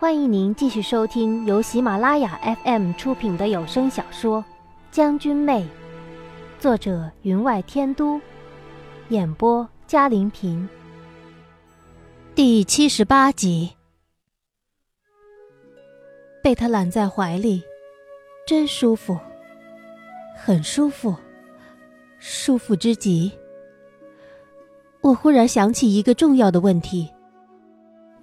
欢迎您继续收听由喜马拉雅 FM 出品的有声小说《将军妹》，作者云外天都，演播嘉玲平。第七十八集，被他揽在怀里，真舒服，很舒服，舒服之极。我忽然想起一个重要的问题：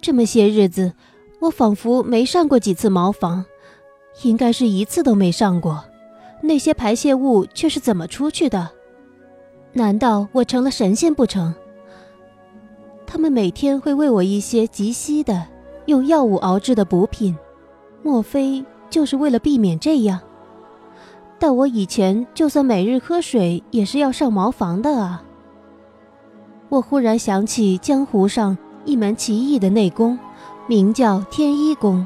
这么些日子。我仿佛没上过几次茅房，应该是一次都没上过。那些排泄物却是怎么出去的？难道我成了神仙不成？他们每天会喂我一些极稀的、用药物熬制的补品，莫非就是为了避免这样？但我以前就算每日喝水，也是要上茅房的啊！我忽然想起江湖上一门奇异的内功。名叫天一功，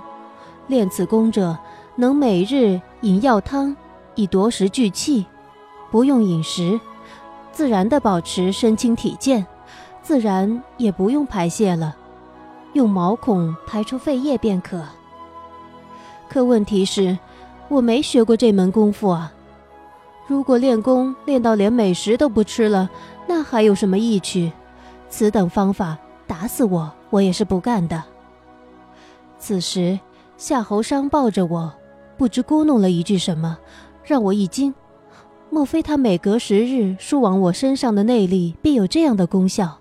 练此功者能每日饮药汤以夺食聚气，不用饮食，自然的保持身轻体健，自然也不用排泄了，用毛孔排出废液便可。可问题是，我没学过这门功夫啊！如果练功练到连美食都不吃了，那还有什么意趣？此等方法，打死我我也是不干的。此时，夏侯商抱着我，不知咕哝了一句什么，让我一惊。莫非他每隔十日输往我身上的内力必有这样的功效？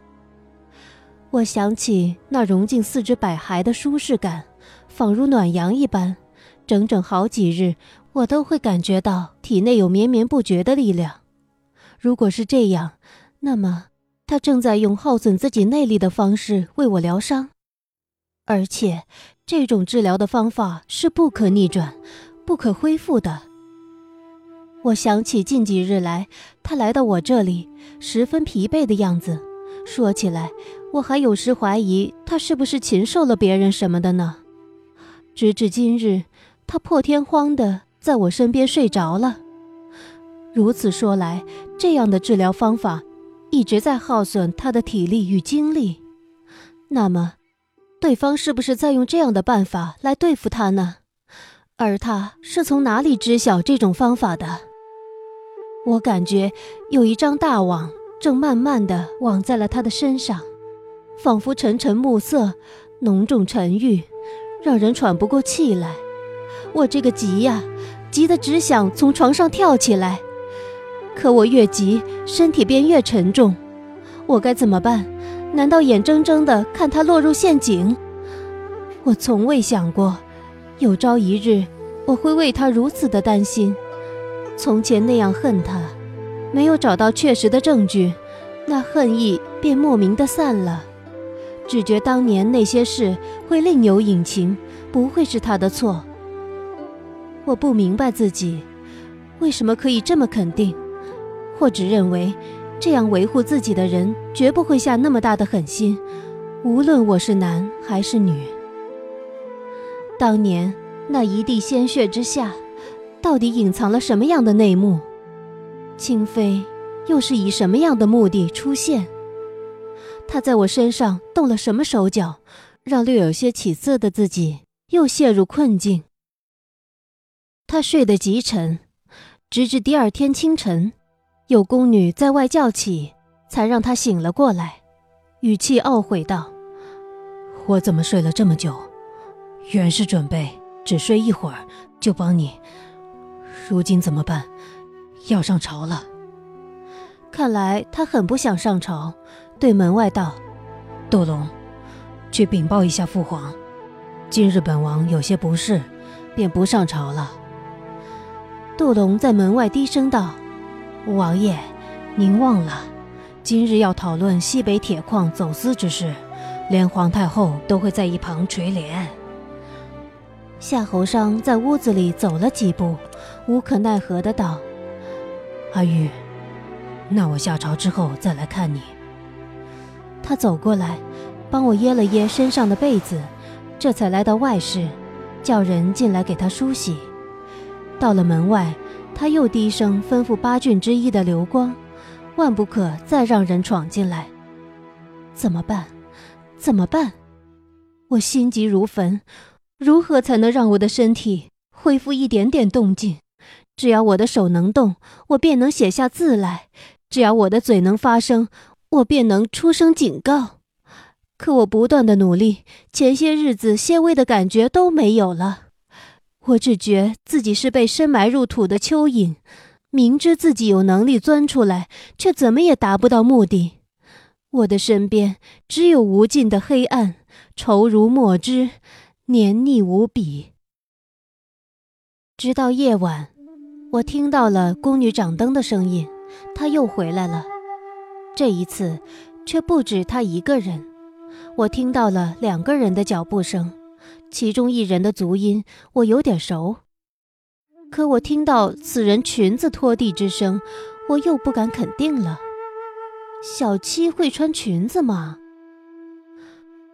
我想起那融进四肢百骸的舒适感，仿如暖阳一般，整整好几日，我都会感觉到体内有绵绵不绝的力量。如果是这样，那么他正在用耗损自己内力的方式为我疗伤，而且。这种治疗的方法是不可逆转、不可恢复的。我想起近几日来，他来到我这里，十分疲惫的样子。说起来，我还有时怀疑他是不是禽兽了别人什么的呢。直至今日，他破天荒的在我身边睡着了。如此说来，这样的治疗方法一直在耗损他的体力与精力。那么。对方是不是在用这样的办法来对付他呢？而他是从哪里知晓这种方法的？我感觉有一张大网正慢慢的网在了他的身上，仿佛沉沉暮色，浓重沉郁，让人喘不过气来。我这个急呀，急得只想从床上跳起来。可我越急，身体便越沉重。我该怎么办？难道眼睁睁的看他落入陷阱？我从未想过，有朝一日我会为他如此的担心。从前那样恨他，没有找到确实的证据，那恨意便莫名的散了。只觉当年那些事会另有隐情，不会是他的错。我不明白自己为什么可以这么肯定，或只认为。这样维护自己的人，绝不会下那么大的狠心，无论我是男还是女。当年那一地鲜血之下，到底隐藏了什么样的内幕？清妃又是以什么样的目的出现？她在我身上动了什么手脚，让略有些起色的自己又陷入困境？她睡得极沉，直至第二天清晨。有宫女在外叫起，才让他醒了过来，语气懊悔道：“我怎么睡了这么久？原是准备只睡一会儿就帮你，如今怎么办？要上朝了。”看来他很不想上朝，对门外道：“杜龙，去禀报一下父皇，今日本王有些不适，便不上朝了。”杜龙在门外低声道。王爷，您忘了，今日要讨论西北铁矿走私之事，连皇太后都会在一旁垂帘。夏侯商在屋子里走了几步，无可奈何的道：“阿玉，那我下朝之后再来看你。”他走过来，帮我掖了掖身上的被子，这才来到外室，叫人进来给他梳洗。到了门外。他又低声吩咐八郡之一的刘光，万不可再让人闯进来。怎么办？怎么办？我心急如焚，如何才能让我的身体恢复一点点动静？只要我的手能动，我便能写下字来；只要我的嘴能发声，我便能出声警告。可我不断的努力，前些日子些微的感觉都没有了。我只觉自己是被深埋入土的蚯蚓，明知自己有能力钻出来，却怎么也达不到目的。我的身边只有无尽的黑暗，稠如墨汁，黏腻无比。直到夜晚，我听到了宫女掌灯的声音，她又回来了。这一次，却不止她一个人。我听到了两个人的脚步声，其中一人的足音我有点熟，可我听到此人裙子拖地之声，我又不敢肯定了。小七会穿裙子吗？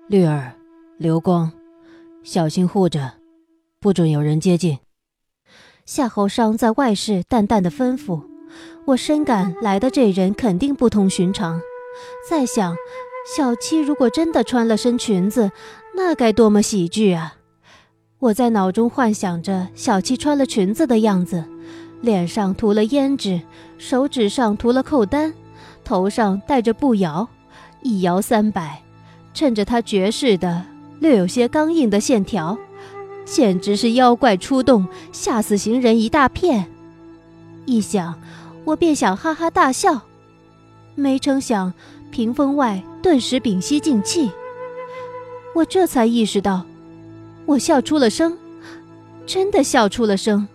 绿儿，流光，小心护着，不准有人接近。夏侯商在外室淡淡的吩咐，我深感来的这人肯定不同寻常，再想。小七如果真的穿了身裙子，那该多么喜剧啊！我在脑中幻想着小七穿了裙子的样子，脸上涂了胭脂，手指上涂了扣丹，头上戴着步摇，一摇三摆，衬着她绝世的略有些刚硬的线条，简直是妖怪出动，吓死行人一大片。一想，我便想哈哈大笑，没成想。屏风外顿时屏息静气，我这才意识到，我笑出了声，真的笑出了声，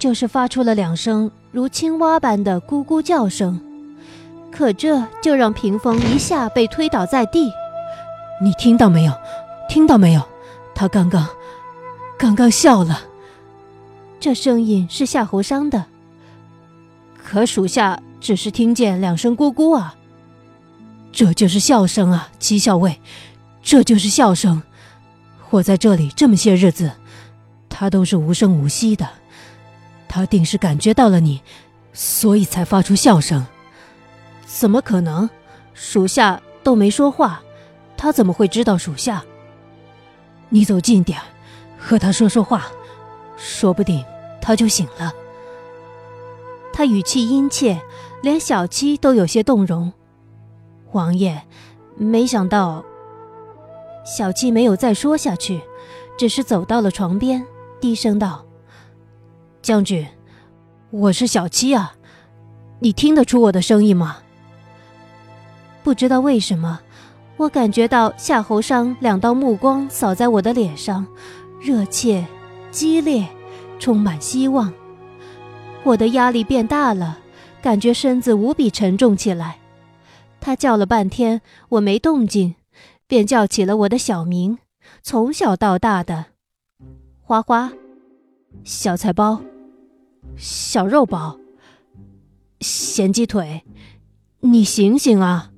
就是发出了两声如青蛙般的咕咕叫声。可这就让屏风一下被推倒在地。你听到没有？听到没有？他刚刚，刚刚笑了。这声音是夏侯商的，可属下只是听见两声咕咕啊。这就是笑声啊，七校尉，这就是笑声。我在这里这么些日子，他都是无声无息的，他定是感觉到了你，所以才发出笑声。怎么可能？属下都没说话，他怎么会知道属下？你走近点和他说说话，说不定他就醒了。他语气殷切，连小七都有些动容。王爷，没想到。小七没有再说下去，只是走到了床边，低声道：“将军，我是小七啊，你听得出我的声音吗？”不知道为什么，我感觉到夏侯商两道目光扫在我的脸上，热切、激烈，充满希望。我的压力变大了，感觉身子无比沉重起来。他叫了半天，我没动静，便叫起了我的小名，从小到大的花花、小菜包、小肉包、咸鸡腿。你醒醒啊！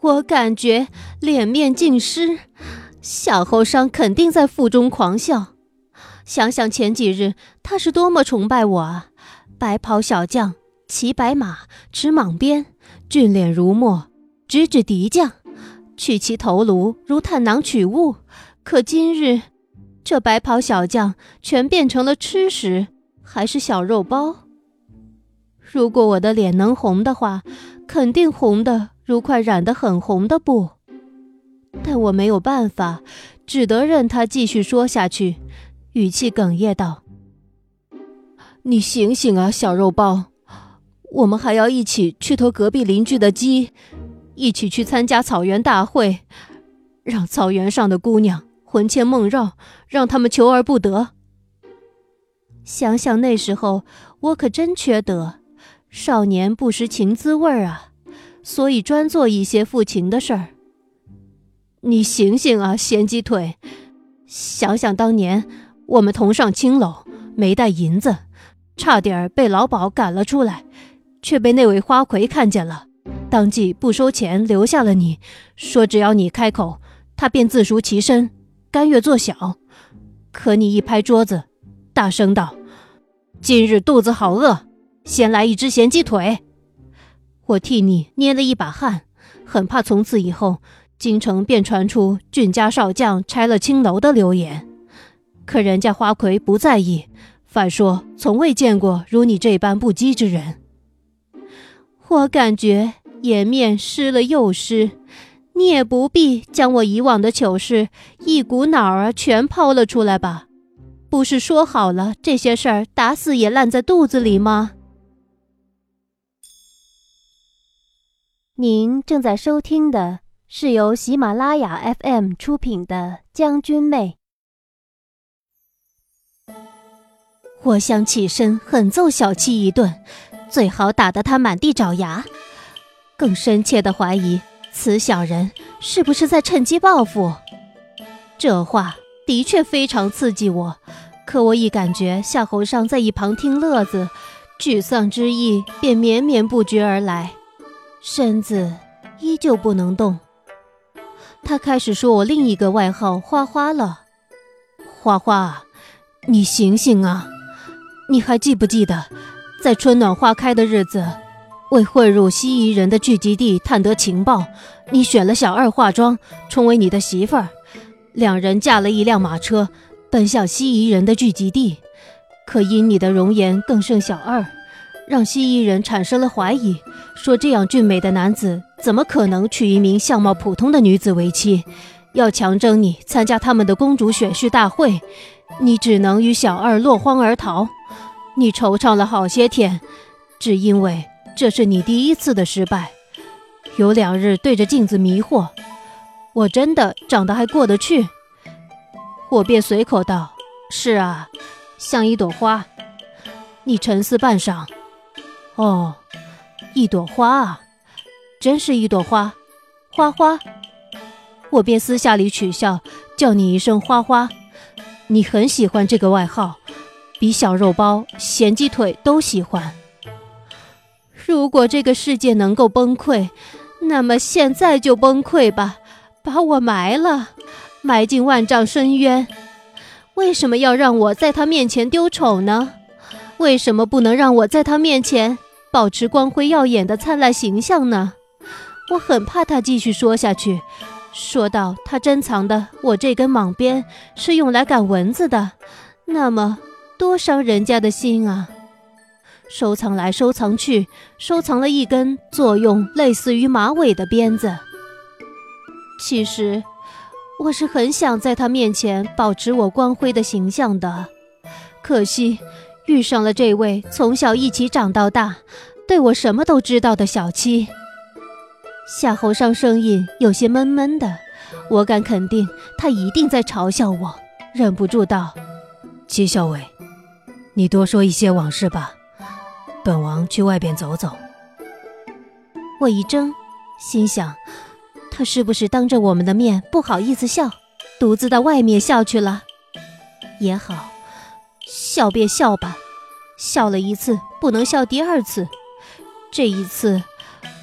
我感觉脸面尽失。小后生肯定在腹中狂笑。想想前几日他是多么崇拜我啊！白袍小将，骑白马，持蟒鞭，俊脸如墨。直指敌将，取其头颅如探囊取物。可今日，这白袍小将全变成了吃食，还是小肉包。如果我的脸能红的话，肯定红的如块染得很红的布。但我没有办法，只得任他继续说下去，语气哽咽道：“你醒醒啊，小肉包！我们还要一起去偷隔壁邻居的鸡。”一起去参加草原大会，让草原上的姑娘魂牵梦绕，让他们求而不得。想想那时候，我可真缺德，少年不识情滋味啊，所以专做一些负情的事儿。你醒醒啊，咸鸡腿！想想当年我们同上青楼，没带银子，差点被老鸨赶了出来，却被那位花魁看见了。当即不收钱，留下了你，说只要你开口，他便自赎其身，甘愿做小。可你一拍桌子，大声道：“今日肚子好饿，先来一只咸鸡腿。”我替你捏了一把汗，很怕从此以后京城便传出俊家少将拆了青楼的流言。可人家花魁不在意，反说从未见过如你这般不羁之人。我感觉颜面湿了又湿，你也不必将我以往的糗事一股脑儿全抛了出来吧？不是说好了这些事儿打死也烂在肚子里吗？您正在收听的是由喜马拉雅 FM 出品的《将军妹》。我想起身狠揍小七一顿，最好打得他满地找牙。更深切的怀疑，此小人是不是在趁机报复？这话的确非常刺激我，可我一感觉夏侯尚在一旁听乐子，沮丧之意便绵绵不绝而来，身子依旧不能动。他开始说我另一个外号“花花”了，花花，你醒醒啊！你还记不记得，在春暖花开的日子，为混入西夷人的聚集地探得情报，你选了小二化妆，充为你的媳妇儿，两人驾了一辆马车，奔向西夷人的聚集地。可因你的容颜更胜小二，让西夷人产生了怀疑，说这样俊美的男子怎么可能娶一名相貌普通的女子为妻，要强征你参加他们的公主选婿大会。你只能与小二落荒而逃，你惆怅了好些天，只因为这是你第一次的失败。有两日对着镜子迷惑，我真的长得还过得去。我便随口道：“是啊，像一朵花。”你沉思半晌，哦，一朵花啊，真是一朵花，花花。我便私下里取笑，叫你一声花花。你很喜欢这个外号，比小肉包、咸鸡腿都喜欢。如果这个世界能够崩溃，那么现在就崩溃吧，把我埋了，埋进万丈深渊。为什么要让我在他面前丢丑呢？为什么不能让我在他面前保持光辉耀眼的灿烂形象呢？我很怕他继续说下去。说到他珍藏的我这根蟒鞭是用来赶蚊子的，那么多伤人家的心啊！收藏来收藏去，收藏了一根作用类似于马尾的鞭子。其实我是很想在他面前保持我光辉的形象的，可惜遇上了这位从小一起长到大，对我什么都知道的小七。夏侯尚声音有些闷闷的，我敢肯定，他一定在嘲笑我。忍不住道：“戚校尉，你多说一些往事吧，本王去外边走走。”我一怔，心想，他是不是当着我们的面不好意思笑，独自到外面笑去了？也好，笑便笑吧，笑了一次，不能笑第二次。这一次。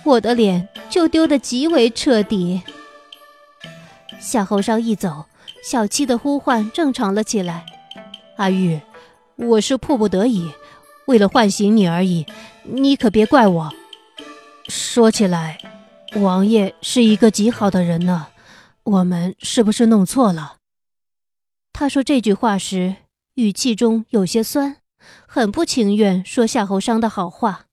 我的脸就丢得极为彻底。夏侯尚一走，小七的呼唤正常了起来。阿玉，我是迫不得已，为了唤醒你而已，你可别怪我。说起来，王爷是一个极好的人呢，我们是不是弄错了？他说这句话时，语气中有些酸，很不情愿说夏侯商的好话。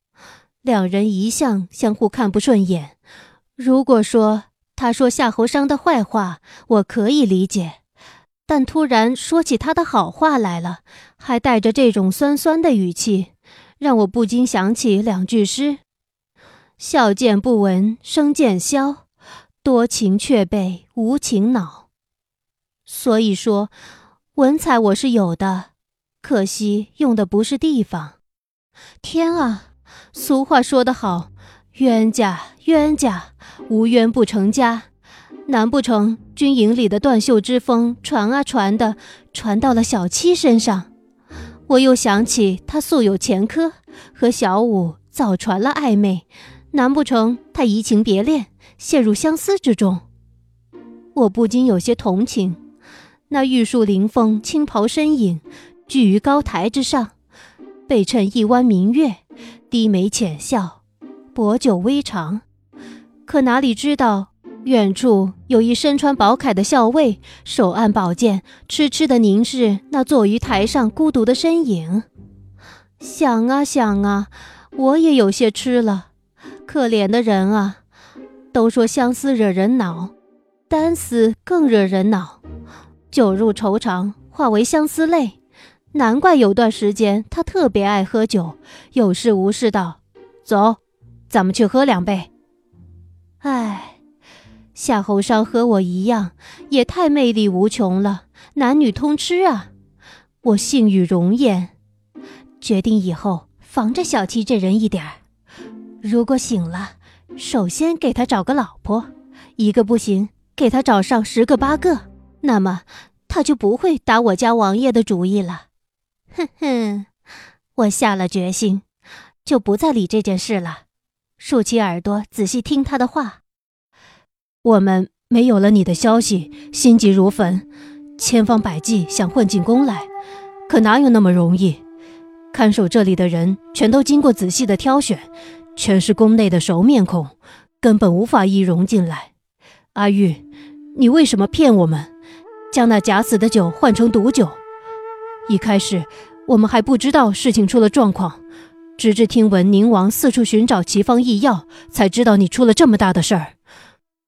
两人一向相互看不顺眼。如果说他说夏侯商的坏话，我可以理解；但突然说起他的好话来了，还带着这种酸酸的语气，让我不禁想起两句诗：“笑渐不闻声渐消，多情却被无情恼。”所以说，文采我是有的，可惜用的不是地方。天啊！俗话说得好，冤家冤家，无冤不成家。难不成军营里的断袖之风传啊传的，传到了小七身上？我又想起他素有前科，和小五早传了暧昧，难不成他移情别恋，陷入相思之中？我不禁有些同情那玉树临风、青袍身影，居于高台之上，背衬一弯明月。低眉浅笑，薄酒微尝，可哪里知道远处有一身穿宝铠的校尉，手按宝剑，痴痴地凝视那坐于台上孤独的身影。想啊想啊，我也有些痴了。可怜的人啊，都说相思惹人恼，单思更惹人恼。酒入愁肠，化为相思泪。难怪有段时间他特别爱喝酒，有事无事道：“走，咱们去喝两杯。”唉。夏侯尚和我一样，也太魅力无穷了，男女通吃啊！我性欲容颜，决定以后防着小七这人一点儿。如果醒了，首先给他找个老婆，一个不行，给他找上十个八个，那么他就不会打我家王爷的主意了。哼哼，我下了决心，就不再理这件事了，竖起耳朵仔细听他的话。我们没有了你的消息，心急如焚，千方百计想混进宫来，可哪有那么容易？看守这里的人全都经过仔细的挑选，全是宫内的熟面孔，根本无法易容进来。阿玉，你为什么骗我们，将那假死的酒换成毒酒？一开始我们还不知道事情出了状况，直至听闻宁王四处寻找奇方异药，才知道你出了这么大的事儿。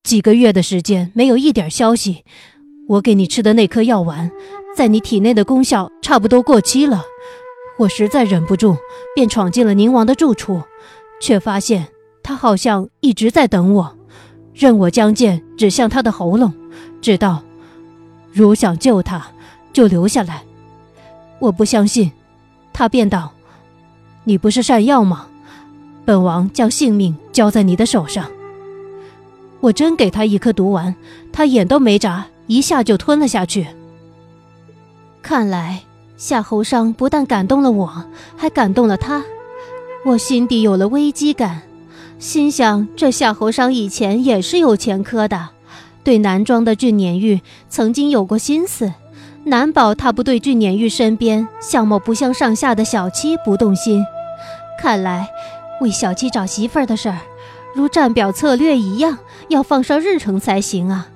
几个月的时间没有一点消息，我给你吃的那颗药丸，在你体内的功效差不多过期了。我实在忍不住，便闯进了宁王的住处，却发现他好像一直在等我，任我将剑指向他的喉咙，直到：“如想救他，就留下来。”我不相信，他便道：“你不是善药吗？本王将性命交在你的手上。”我真给他一颗毒丸，他眼都没眨，一下就吞了下去。看来夏侯尚不但感动了我，还感动了他。我心底有了危机感，心想这夏侯尚以前也是有前科的，对南庄的俊撵玉曾经有过心思，难保他不对俊撵玉身边相貌不相上下的小七不动心。看来为小七找媳妇儿的事儿。如战表策略一样，要放上日程才行啊！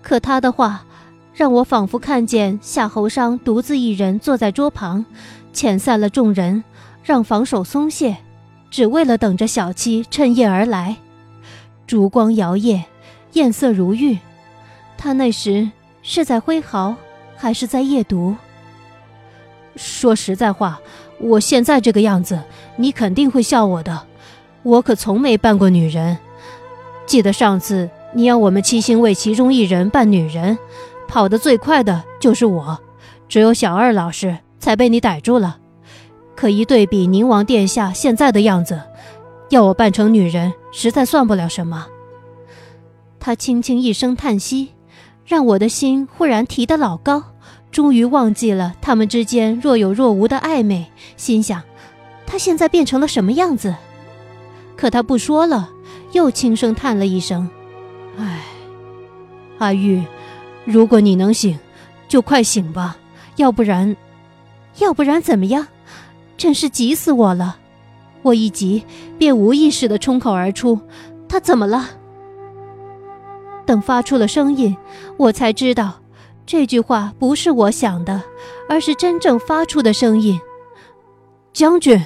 可他的话，让我仿佛看见夏侯商独自一人坐在桌旁，遣散了众人，让防守松懈，只为了等着小七趁夜而来。烛光摇曳，艳色如玉。他那时是在挥毫，还是在夜读？说实在话，我现在这个样子，你肯定会笑我的。我可从没扮过女人，记得上次你要我们七星为其中一人扮女人，跑得最快的就是我，只有小二老师才被你逮住了。可一对比宁王殿下现在的样子，要我扮成女人，实在算不了什么。他轻轻一声叹息，让我的心忽然提得老高，终于忘记了他们之间若有若无的暧昧，心想，他现在变成了什么样子？可他不说了，又轻声叹了一声：“唉，阿玉，如果你能醒，就快醒吧，要不然，要不然怎么样？真是急死我了！”我一急，便无意识地冲口而出：“他怎么了？”等发出了声音，我才知道，这句话不是我想的，而是真正发出的声音。将军，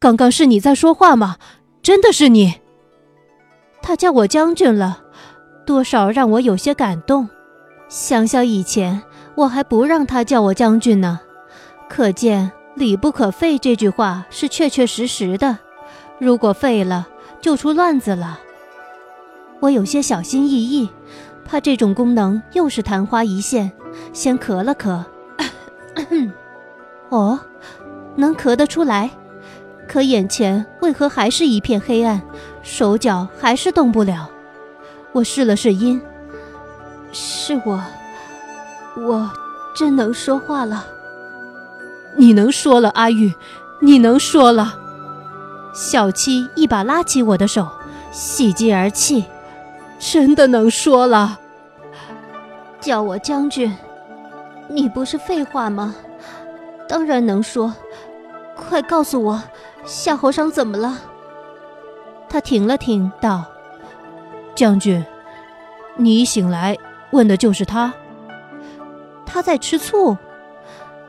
刚刚是你在说话吗？真的是你，他叫我将军了，多少让我有些感动。想想以前，我还不让他叫我将军呢，可见“礼不可废”这句话是确确实实的。如果废了，就出乱子了。我有些小心翼翼，怕这种功能又是昙花一现。先咳了咳，哦，能咳得出来。可眼前为何还是一片黑暗，手脚还是动不了？我试了试音，是我，我真能说话了。你能说了，阿玉，你能说了。小七一把拉起我的手，喜极而泣，真的能说了。叫我将军，你不是废话吗？当然能说，快告诉我。夏侯尚怎么了？他停了停，道：“将军，你一醒来问的就是他？他在吃醋？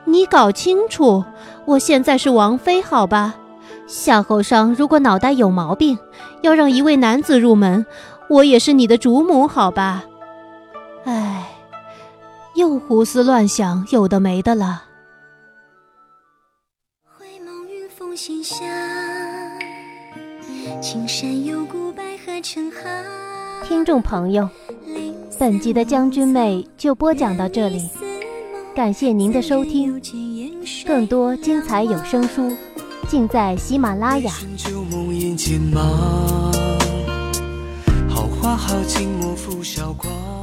你搞清楚，我现在是王妃，好吧？夏侯尚如果脑袋有毛病，要让一位男子入门，我也是你的主母，好吧？唉，又胡思乱想，有的没的了。回眸云峰心下，青山有古白鹤成行。听众朋友，本集的将军妹就播讲到这里，感谢您的收听，更多精彩有声书尽在喜马拉雅。好花好景莫负韶光。